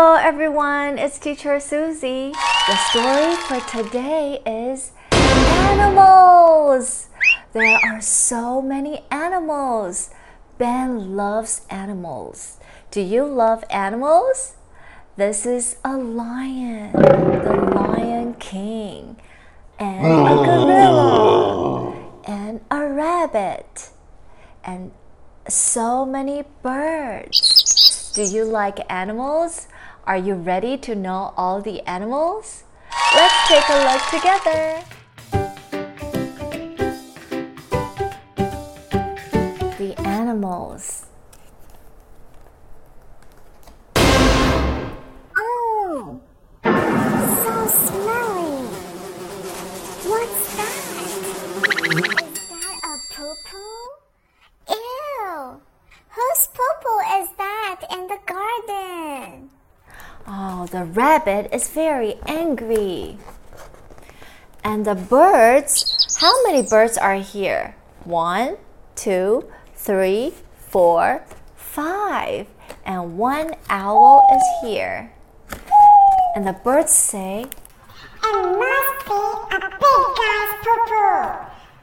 Hello everyone, it's teacher Susie. The story for today is animals. There are so many animals. Ben loves animals. Do you love animals? This is a lion, the Lion King, and a gorilla, and a rabbit, and so many birds. Do you like animals? Are you ready to know all the animals? Let's take a look together. The animals. Rabbit is very angry. And the birds, how many birds are here? One, two, three, four, five. And one owl is here. And the birds say, It must be a big guy's poo-poo.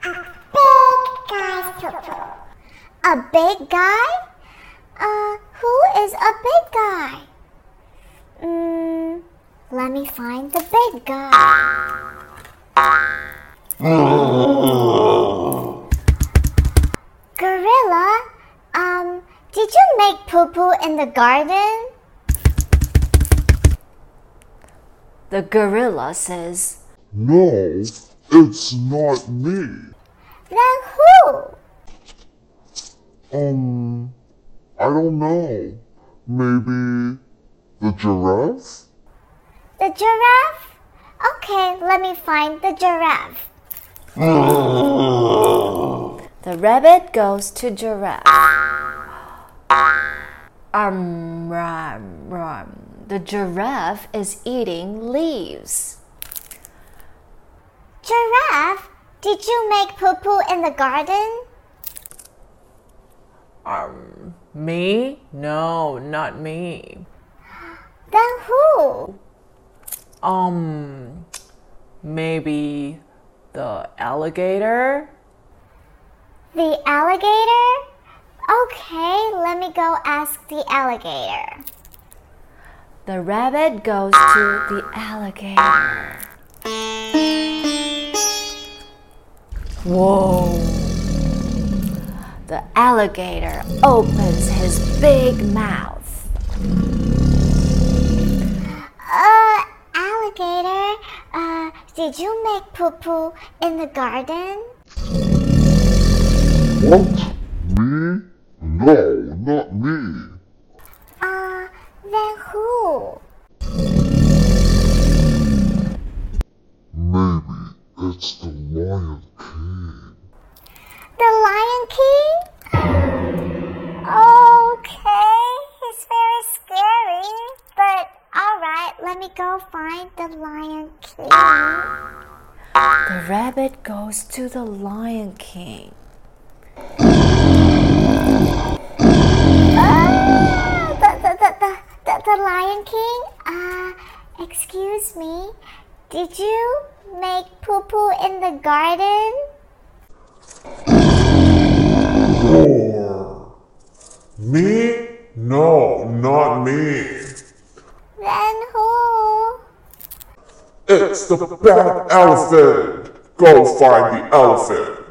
A big guy's poo-poo. A big guy? Uh, who is a big guy? Hmm, let me find the big guy. Gorilla, um, did you make poo-poo in the garden? the gorilla says, No, it's not me. Then who? Um, I don't know. Maybe the giraffe? The giraffe? Okay, let me find the giraffe. The rabbit goes to giraffe. Um, rum, rum. The giraffe is eating leaves. Giraffe, did you make poo poo in the garden? Um, Me? No, not me. Then who? Um, maybe the alligator? The alligator? Okay, let me go ask the alligator. The rabbit goes to the alligator. Whoa! The alligator opens his big mouth. Uh, alligator, uh, did you make poo poo in the garden? What? Me? No, not me. Uh, then who? Maybe it's the Lion King. The rabbit goes to the Lion King. Ah, the, the, the, the, the, the Lion King? Uh, excuse me. Did you make poo poo in the garden? Roar. Me? No, not me. Then who? It's the bad elephant. Go find the elephant.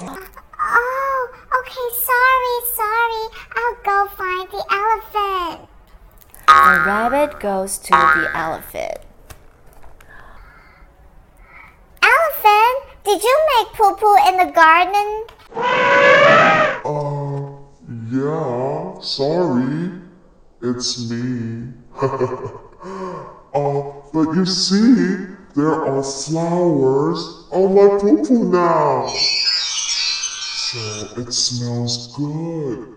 Oh, okay, sorry, sorry. I'll go find the elephant. The rabbit goes to the elephant. Elephant, did you make poo poo in the garden? Uh, yeah, sorry. it's me. uh, but you see, there are flowers on my poo now. So it smells good.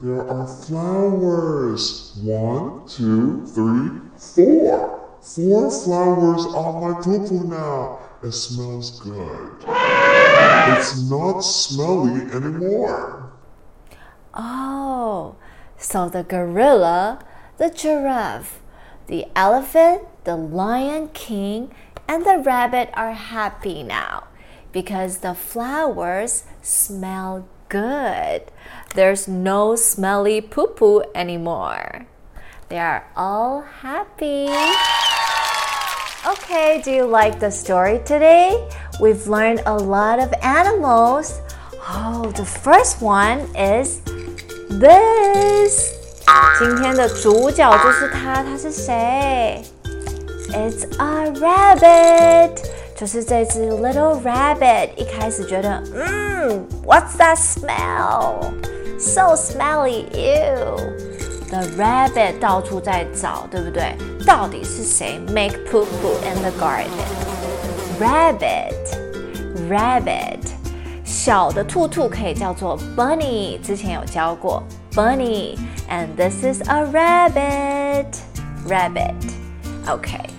There are flowers. One, two, three, four. Four flowers on my poo poo now. It smells good. It's not smelly anymore. Oh, so the gorilla, the giraffe, the elephant, the lion king, and the rabbit are happy now because the flowers smell good. There's no smelly poo poo anymore. They are all happy. Okay, do you like the story today? We've learned a lot of animals. Oh, the first one is this. 今天的主角就是他，他是谁 ？It's a rabbit，就是这只 little rabbit。一开始觉得，嗯，What's that smell? So smelly, ew. The rabbit 到处在找，对不对？到底是谁 make poo poo in the garden? Rabbit, rabbit. 小的兔兔可以叫做 bunny，之前有教过 bunny。And this is a rabbit, rabbit. OK，然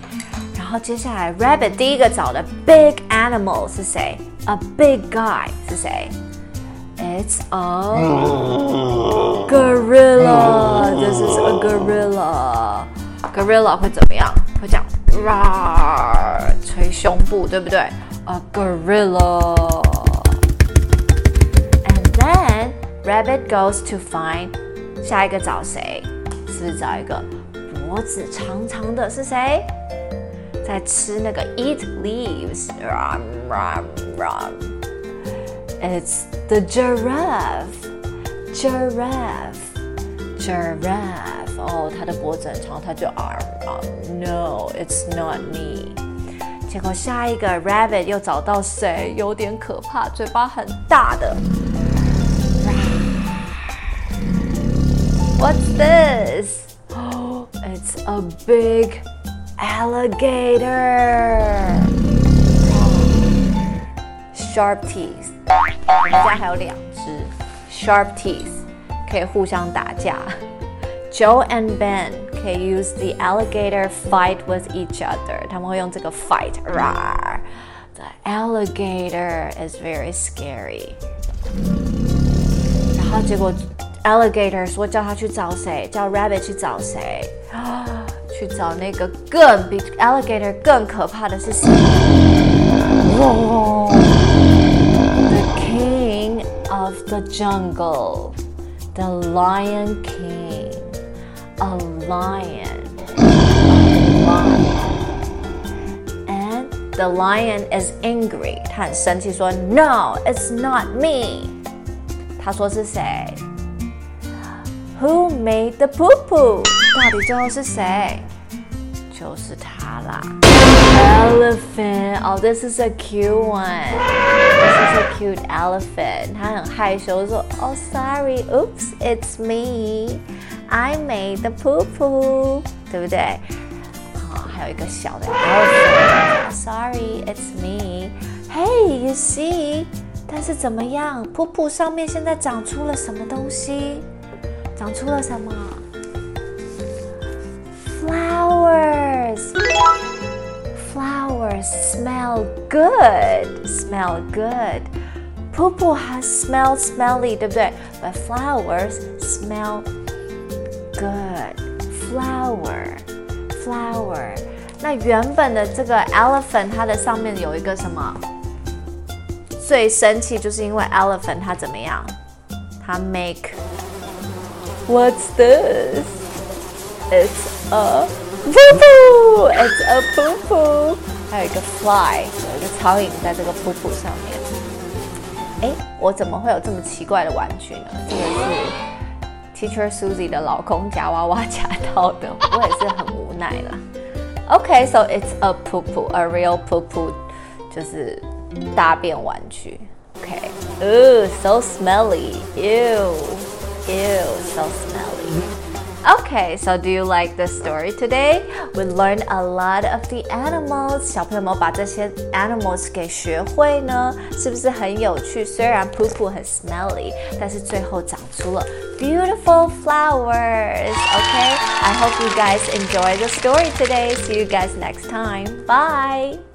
后接下来 rabbit 第一个找的 big animal 是谁？A big guy 是谁？It's a gorilla. This is a gorilla. Gorilla 会怎么样？会讲 roar，捶胸部，对不对？A gorilla. And then rabbit goes to find 下一个找谁？是不是找一个脖子长长的？是谁？ 在吃那个 eat leaves. Rum, rum, rum. It's the giraffe. Giraffe. Giraffe. 哦，它的脖子很长，它就 arm, arm. No, it's not me. 结果下一个 rabbit 又找到谁？有点可怕，嘴巴很大的。What's this? Oh, it's a big alligator. Sharp teeth. 我们家还有两只 sharp teeth，可以互相打架。Joe and Ben 可以 use the alligator fight with each other，他们会用这个 fight。The alligator is very scary。然后结果 alligator 说叫他去找谁，叫 rabbit 去找谁？ 去找那个更比 alligator 更可怕的是谁？The king of the jungle, the lion king, a lion, a lion. And the lion is angry，他很生气说，No, it's not me。他说是谁？Who made the poo poo？到底最后是谁？ 就是他啦。Elephant，哦、oh,，this is a cute one. This is a cute elephant. 他很害羞说，Oh sorry, oops, it's me. I made the poo poo，对不对？好，还有一个小的 elephant. Sorry, it's me. Hey, you see? 但是怎么样？瀑布上面现在长出了什么东西？长出了什么 smell good. Smell good. 瀑布 has smell smelly，对不对？But flowers smell good. Flower. Flower. 那原本的这个 elephant，它的上面有一个什么？最生气就是因为 elephant 它怎么样？它 make What's this? It's a poo poo. It's a poo poo. 还有一个 fly，有一个苍蝇在这个瀑布上面。哎，我怎么会有这么奇怪的玩具呢？这个是 Teacher Susie 的老公夹娃娃夹到的，我也是很无奈啦。OK，so it's a poo poo, a real poo poo，就是大便玩具。OK，oh，so smelly. Ew. Ew, so smelly. Okay, so do you like the story today? We learned a lot of the animals. 小朋友们把这些 animals 给学会呢，是不是很有趣？虽然 poo poo 很 smelly，但是最后长出了 beautiful flowers. Okay, I hope you guys enjoy the story today. See you guys next time. Bye.